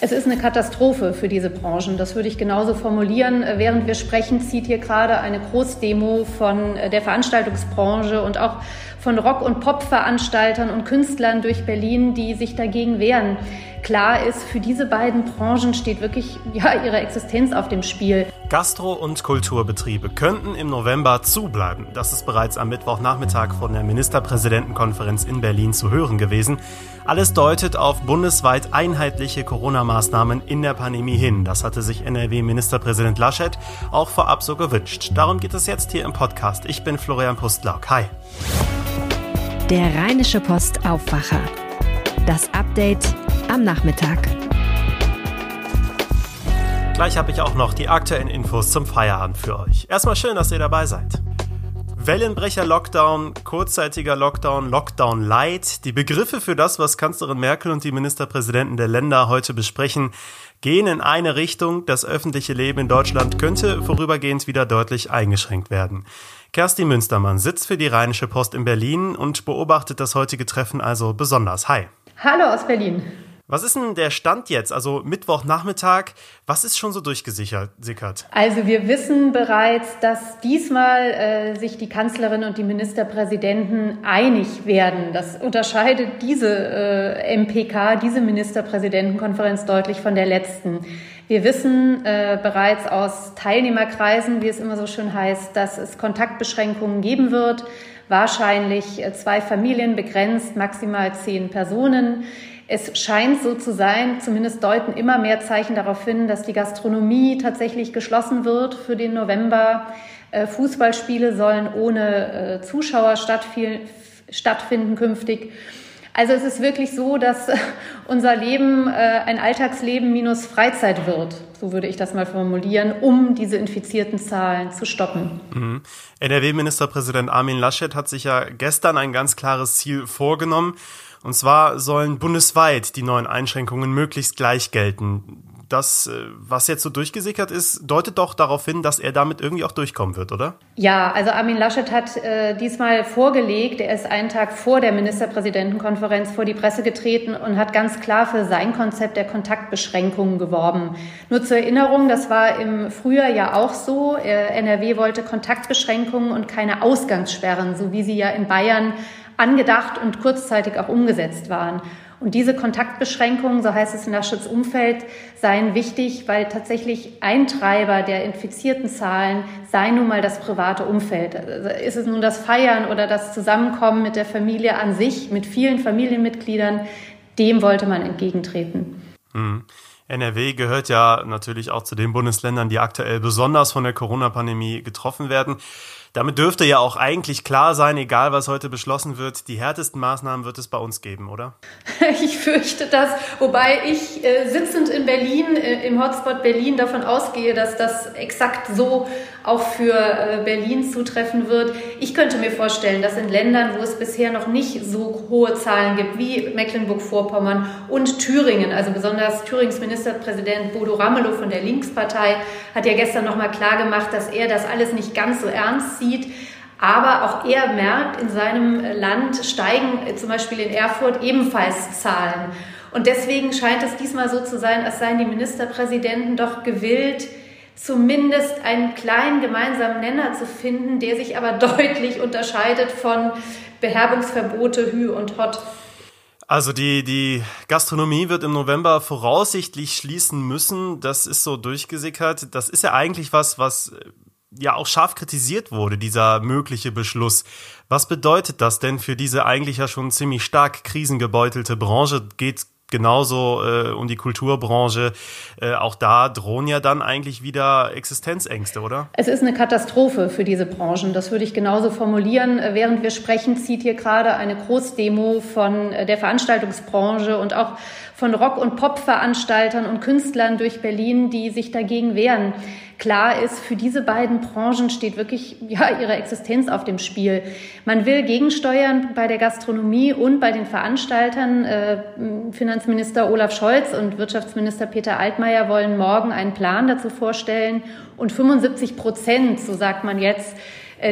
Es ist eine Katastrophe für diese Branchen. Das würde ich genauso formulieren. Während wir sprechen, zieht hier gerade eine Großdemo von der Veranstaltungsbranche und auch von Rock- und Pop-Veranstaltern und Künstlern durch Berlin, die sich dagegen wehren. Klar ist, für diese beiden Branchen steht wirklich ja, ihre Existenz auf dem Spiel. Gastro- und Kulturbetriebe könnten im November zubleiben. Das ist bereits am Mittwochnachmittag von der Ministerpräsidentenkonferenz in Berlin zu hören gewesen. Alles deutet auf bundesweit einheitliche Corona-Maßnahmen in der Pandemie hin. Das hatte sich NRW-Ministerpräsident Laschet auch vorab so gewünscht. Darum geht es jetzt hier im Podcast. Ich bin Florian Pustlauk. Hi. Der Rheinische Post Aufwacher. Das Update am Nachmittag. Gleich habe ich auch noch die aktuellen Infos zum Feierabend für euch. Erstmal schön, dass ihr dabei seid. Wellenbrecher Lockdown, kurzzeitiger Lockdown, Lockdown Light. Die Begriffe für das, was Kanzlerin Merkel und die Ministerpräsidenten der Länder heute besprechen, gehen in eine Richtung. Das öffentliche Leben in Deutschland könnte vorübergehend wieder deutlich eingeschränkt werden. Kerstin Münstermann sitzt für die Rheinische Post in Berlin und beobachtet das heutige Treffen also besonders. Hi. Hallo aus Berlin. Was ist denn der Stand jetzt? Also Mittwochnachmittag, was ist schon so durchgesickert? Also wir wissen bereits, dass diesmal äh, sich die Kanzlerin und die Ministerpräsidenten einig werden. Das unterscheidet diese äh, MPK, diese Ministerpräsidentenkonferenz deutlich von der letzten. Wir wissen äh, bereits aus Teilnehmerkreisen, wie es immer so schön heißt, dass es Kontaktbeschränkungen geben wird. Wahrscheinlich äh, zwei Familien begrenzt, maximal zehn Personen. Es scheint so zu sein, zumindest deuten immer mehr Zeichen darauf hin, dass die Gastronomie tatsächlich geschlossen wird für den November. Äh, Fußballspiele sollen ohne äh, Zuschauer stattfinden künftig. Also es ist wirklich so, dass unser Leben äh, ein Alltagsleben minus Freizeit wird, so würde ich das mal formulieren, um diese infizierten Zahlen zu stoppen. Mhm. NRW-Ministerpräsident Armin Laschet hat sich ja gestern ein ganz klares Ziel vorgenommen. Und zwar sollen bundesweit die neuen Einschränkungen möglichst gleich gelten. Das, äh, was jetzt so durchgesickert ist, deutet doch darauf hin, dass er damit irgendwie auch durchkommen wird, oder? Ja, also Armin Laschet hat äh, diesmal vorgelegt, er ist einen Tag vor der Ministerpräsidentenkonferenz vor die Presse getreten und hat ganz klar für sein Konzept der Kontaktbeschränkungen geworben. Nur zur Erinnerung, das war im Frühjahr ja auch so. Äh, NRW wollte Kontaktbeschränkungen und keine Ausgangssperren, so wie sie ja in Bayern angedacht und kurzzeitig auch umgesetzt waren. Und diese Kontaktbeschränkungen, so heißt es in Laschets Umfeld, seien wichtig, weil tatsächlich ein Treiber der infizierten Zahlen sei nun mal das private Umfeld. Also ist es nun das Feiern oder das Zusammenkommen mit der Familie an sich, mit vielen Familienmitgliedern, dem wollte man entgegentreten. Mhm. NRW gehört ja natürlich auch zu den Bundesländern, die aktuell besonders von der Corona-Pandemie getroffen werden. Damit dürfte ja auch eigentlich klar sein, egal was heute beschlossen wird, die härtesten Maßnahmen wird es bei uns geben, oder? Ich fürchte das, wobei ich äh, sitzend in Berlin, äh, im Hotspot Berlin, davon ausgehe, dass das exakt so auch für äh, Berlin zutreffen wird. Ich könnte mir vorstellen, dass in Ländern, wo es bisher noch nicht so hohe Zahlen gibt, wie Mecklenburg-Vorpommern und Thüringen, also besonders Thürings Ministerpräsident Bodo Ramelow von der Linkspartei hat ja gestern noch mal klar gemacht, dass er das alles nicht ganz so ernst sieht. Aber auch er merkt, in seinem Land steigen äh, zum Beispiel in Erfurt ebenfalls Zahlen. Und deswegen scheint es diesmal so zu sein, als seien die Ministerpräsidenten doch gewillt, zumindest einen kleinen gemeinsamen Nenner zu finden, der sich aber deutlich unterscheidet von Beherbungsverbote Hü und Hott. Also die, die Gastronomie wird im November voraussichtlich schließen müssen. Das ist so durchgesickert. Das ist ja eigentlich was, was ja auch scharf kritisiert wurde, dieser mögliche Beschluss. Was bedeutet das denn für diese eigentlich ja schon ziemlich stark krisengebeutelte Branche? Geht genauso äh, um die Kulturbranche. Äh, auch da drohen ja dann eigentlich wieder Existenzängste, oder? Es ist eine Katastrophe für diese Branchen. Das würde ich genauso formulieren. Während wir sprechen, zieht hier gerade eine Großdemo von der Veranstaltungsbranche und auch von Rock- und Pop-Veranstaltern und Künstlern durch Berlin, die sich dagegen wehren. Klar ist, für diese beiden Branchen steht wirklich ja, ihre Existenz auf dem Spiel. Man will gegensteuern bei der Gastronomie und bei den Veranstaltern. Äh, Finanzminister Olaf Scholz und Wirtschaftsminister Peter Altmaier wollen morgen einen Plan dazu vorstellen. Und 75 Prozent, so sagt man jetzt,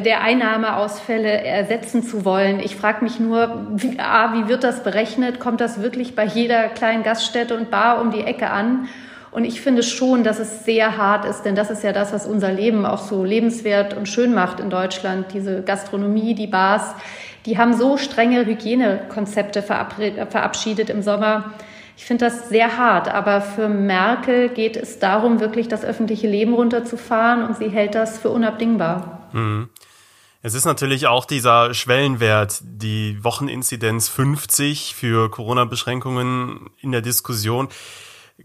der Einnahmeausfälle ersetzen zu wollen. Ich frage mich nur, wie, A, wie wird das berechnet? Kommt das wirklich bei jeder kleinen Gaststätte und Bar um die Ecke an? Und ich finde schon, dass es sehr hart ist, denn das ist ja das, was unser Leben auch so lebenswert und schön macht in Deutschland. Diese Gastronomie, die Bars, die haben so strenge Hygienekonzepte verabschiedet im Sommer. Ich finde das sehr hart, aber für Merkel geht es darum, wirklich das öffentliche Leben runterzufahren und sie hält das für unabdingbar. Mhm. Es ist natürlich auch dieser Schwellenwert, die Wocheninzidenz 50 für Corona-Beschränkungen in der Diskussion.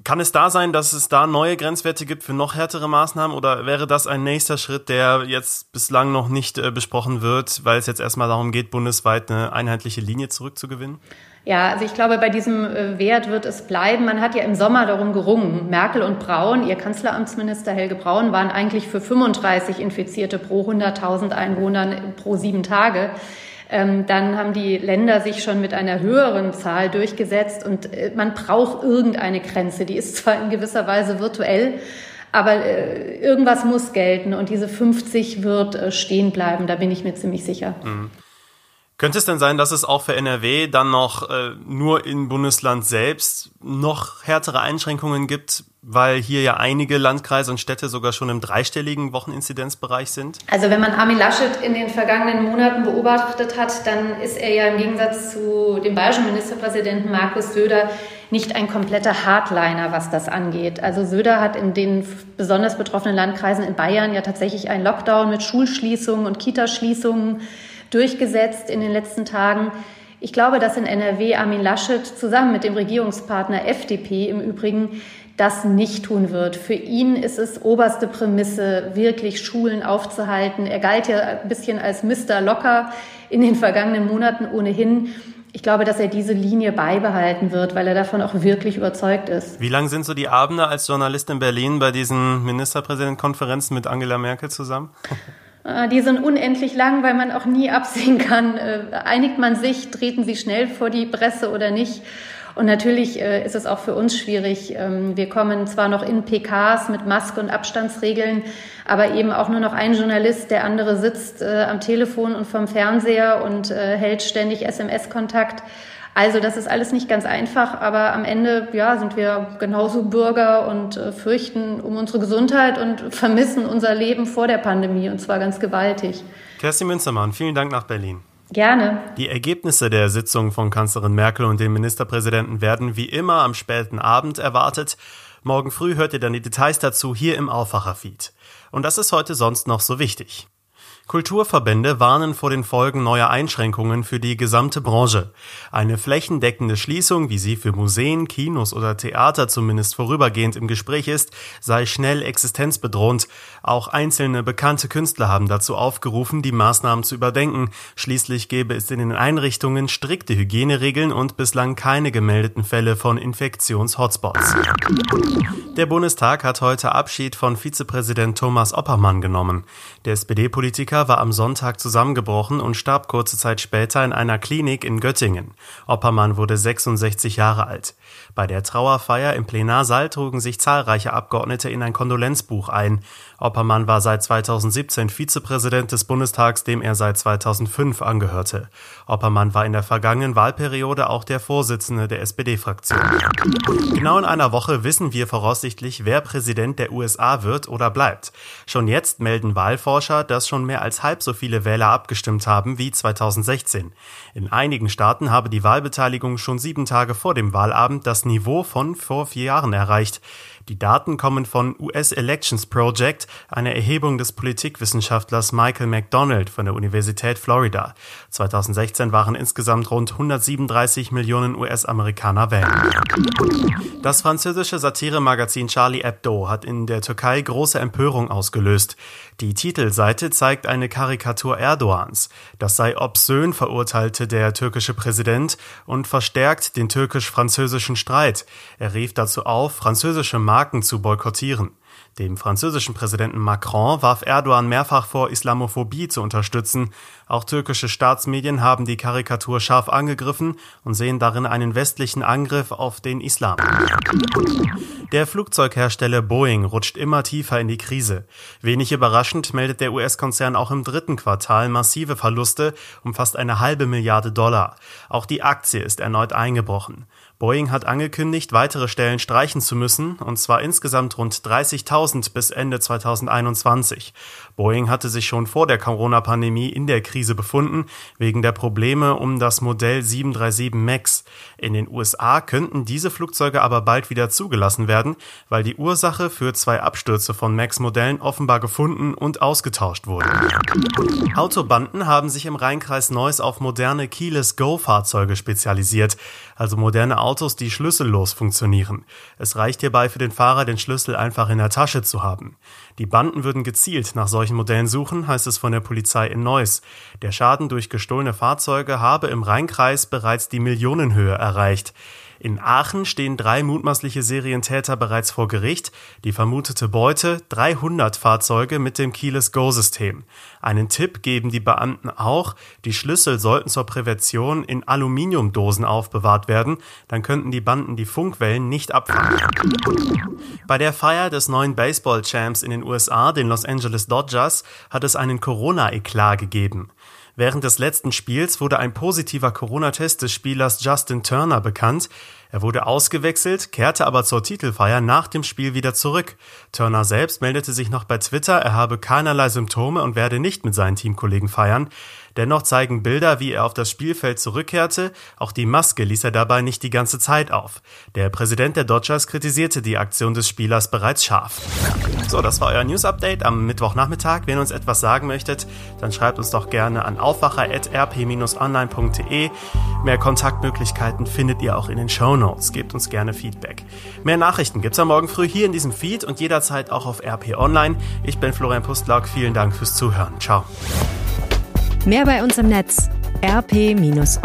Kann es da sein, dass es da neue Grenzwerte gibt für noch härtere Maßnahmen oder wäre das ein nächster Schritt, der jetzt bislang noch nicht äh, besprochen wird, weil es jetzt erstmal darum geht, bundesweit eine einheitliche Linie zurückzugewinnen? Ja, also ich glaube, bei diesem äh, Wert wird es bleiben. Man hat ja im Sommer darum gerungen. Merkel und Braun, ihr Kanzleramtsminister Helge Braun, waren eigentlich für 35 Infizierte pro 100.000 Einwohnern pro sieben Tage. Ähm, dann haben die Länder sich schon mit einer höheren Zahl durchgesetzt und äh, man braucht irgendeine Grenze. Die ist zwar in gewisser Weise virtuell, aber äh, irgendwas muss gelten und diese 50 wird äh, stehen bleiben, da bin ich mir ziemlich sicher. Mhm. Könnte es denn sein, dass es auch für NRW dann noch äh, nur im Bundesland selbst noch härtere Einschränkungen gibt, weil hier ja einige Landkreise und Städte sogar schon im dreistelligen Wocheninzidenzbereich sind? Also wenn man Armin Laschet in den vergangenen Monaten beobachtet hat, dann ist er ja im Gegensatz zu dem bayerischen Ministerpräsidenten Markus Söder nicht ein kompletter Hardliner, was das angeht. Also Söder hat in den besonders betroffenen Landkreisen in Bayern ja tatsächlich einen Lockdown mit Schulschließungen und Kitaschließungen durchgesetzt in den letzten Tagen. Ich glaube, dass in NRW Armin Laschet zusammen mit dem Regierungspartner FDP im Übrigen das nicht tun wird. Für ihn ist es oberste Prämisse, wirklich Schulen aufzuhalten. Er galt ja ein bisschen als Mr. Locker in den vergangenen Monaten ohnehin. Ich glaube, dass er diese Linie beibehalten wird, weil er davon auch wirklich überzeugt ist. Wie lang sind so die Abende als Journalist in Berlin bei diesen Ministerpräsidentenkonferenzen mit Angela Merkel zusammen? Äh, die sind unendlich lang, weil man auch nie absehen kann, äh, einigt man sich, treten sie schnell vor die Presse oder nicht. Und natürlich äh, ist es auch für uns schwierig. Ähm, wir kommen zwar noch in PKs mit Maske und Abstandsregeln, aber eben auch nur noch ein Journalist, der andere sitzt am Telefon und vom Fernseher und hält ständig SMS-Kontakt. Also das ist alles nicht ganz einfach, aber am Ende ja, sind wir genauso Bürger und äh, fürchten um unsere Gesundheit und vermissen unser Leben vor der Pandemie und zwar ganz gewaltig. Kerstin Münzermann, vielen Dank nach Berlin. Gerne. Die Ergebnisse der Sitzung von Kanzlerin Merkel und dem Ministerpräsidenten werden wie immer am späten Abend erwartet. Morgen früh hört ihr dann die Details dazu hier im Aufwacherfeed. Und das ist heute sonst noch so wichtig. Kulturverbände warnen vor den Folgen neuer Einschränkungen für die gesamte Branche. Eine flächendeckende Schließung, wie sie für Museen, Kinos oder Theater zumindest vorübergehend im Gespräch ist, sei schnell existenzbedrohend. Auch einzelne bekannte Künstler haben dazu aufgerufen, die Maßnahmen zu überdenken. Schließlich gäbe es in den Einrichtungen strikte Hygieneregeln und bislang keine gemeldeten Fälle von Infektionshotspots. Der Bundestag hat heute Abschied von Vizepräsident Thomas Oppermann genommen. Der SPD-Politiker Musiker war am Sonntag zusammengebrochen und starb kurze Zeit später in einer Klinik in Göttingen. Oppermann wurde 66 Jahre alt. Bei der Trauerfeier im Plenarsaal trugen sich zahlreiche Abgeordnete in ein Kondolenzbuch ein. Oppermann war seit 2017 Vizepräsident des Bundestags, dem er seit 2005 angehörte. Oppermann war in der vergangenen Wahlperiode auch der Vorsitzende der SPD-Fraktion. Genau in einer Woche wissen wir voraussichtlich, wer Präsident der USA wird oder bleibt. Schon jetzt melden Wahlforscher, dass schon mehr als halb so viele Wähler abgestimmt haben wie 2016. In einigen Staaten habe die Wahlbeteiligung schon sieben Tage vor dem Wahlabend das Niveau von vor vier Jahren erreicht. Die Daten kommen von US Elections Project, einer Erhebung des Politikwissenschaftlers Michael McDonald von der Universität Florida. 2016 waren insgesamt rund 137 Millionen US-Amerikaner wählen. Das französische Satiremagazin Charlie Hebdo hat in der Türkei große Empörung ausgelöst. Die Titelseite zeigt eine Karikatur Erdogans. Das sei obszön, verurteilte der türkische Präsident und verstärkt den türkisch-französischen Streit. Er rief dazu auf, französische Marken zu boykottieren. Dem französischen Präsidenten Macron warf Erdogan mehrfach vor, Islamophobie zu unterstützen. Auch türkische Staatsmedien haben die Karikatur scharf angegriffen und sehen darin einen westlichen Angriff auf den Islam. Der Flugzeughersteller Boeing rutscht immer tiefer in die Krise. Wenig überraschend meldet der US-Konzern auch im dritten Quartal massive Verluste um fast eine halbe Milliarde Dollar. Auch die Aktie ist erneut eingebrochen. Boeing hat angekündigt, weitere Stellen streichen zu müssen, und zwar insgesamt rund 30.000 bis Ende 2021. Boeing hatte sich schon vor der Corona-Pandemie in der Krise befunden, wegen der Probleme um das Modell 737 MAX. In den USA könnten diese Flugzeuge aber bald wieder zugelassen werden, weil die Ursache für zwei Abstürze von MAX-Modellen offenbar gefunden und ausgetauscht wurde. Autobanden haben sich im Rheinkreis Neuss auf moderne Keyless-Go-Fahrzeuge spezialisiert, also moderne Autos, die schlüssellos funktionieren. Es reicht hierbei für den Fahrer, den Schlüssel einfach in der Tasche zu haben. Die Banden würden gezielt nach solchen Modellen suchen, heißt es von der Polizei in Neuss. Der Schaden durch gestohlene Fahrzeuge habe im Rheinkreis bereits die Millionenhöhe erreicht. In Aachen stehen drei mutmaßliche Serientäter bereits vor Gericht. Die vermutete Beute 300 Fahrzeuge mit dem Keyless Go-System. Einen Tipp geben die Beamten auch, die Schlüssel sollten zur Prävention in Aluminiumdosen aufbewahrt werden, dann könnten die Banden die Funkwellen nicht abfangen. Bei der Feier des neuen Baseball-Champs in den USA, den Los Angeles Dodgers, hat es einen Corona-Eklat gegeben. Während des letzten Spiels wurde ein positiver Corona-Test des Spielers Justin Turner bekannt. Er wurde ausgewechselt, kehrte aber zur Titelfeier nach dem Spiel wieder zurück. Turner selbst meldete sich noch bei Twitter, er habe keinerlei Symptome und werde nicht mit seinen Teamkollegen feiern. Dennoch zeigen Bilder, wie er auf das Spielfeld zurückkehrte. Auch die Maske ließ er dabei nicht die ganze Zeit auf. Der Präsident der Dodgers kritisierte die Aktion des Spielers bereits scharf. So, das war euer News Update am Mittwochnachmittag. Wenn ihr uns etwas sagen möchtet, dann schreibt uns doch gerne an aufwacher.rp-online.de. Mehr Kontaktmöglichkeiten findet ihr auch in den Show Notes. Gebt uns gerne Feedback. Mehr Nachrichten gibt's am Morgen früh hier in diesem Feed und jederzeit auch auf RP Online. Ich bin Florian Pustlauk. Vielen Dank fürs Zuhören. Ciao. Mehr bei uns im Netz rp-online.de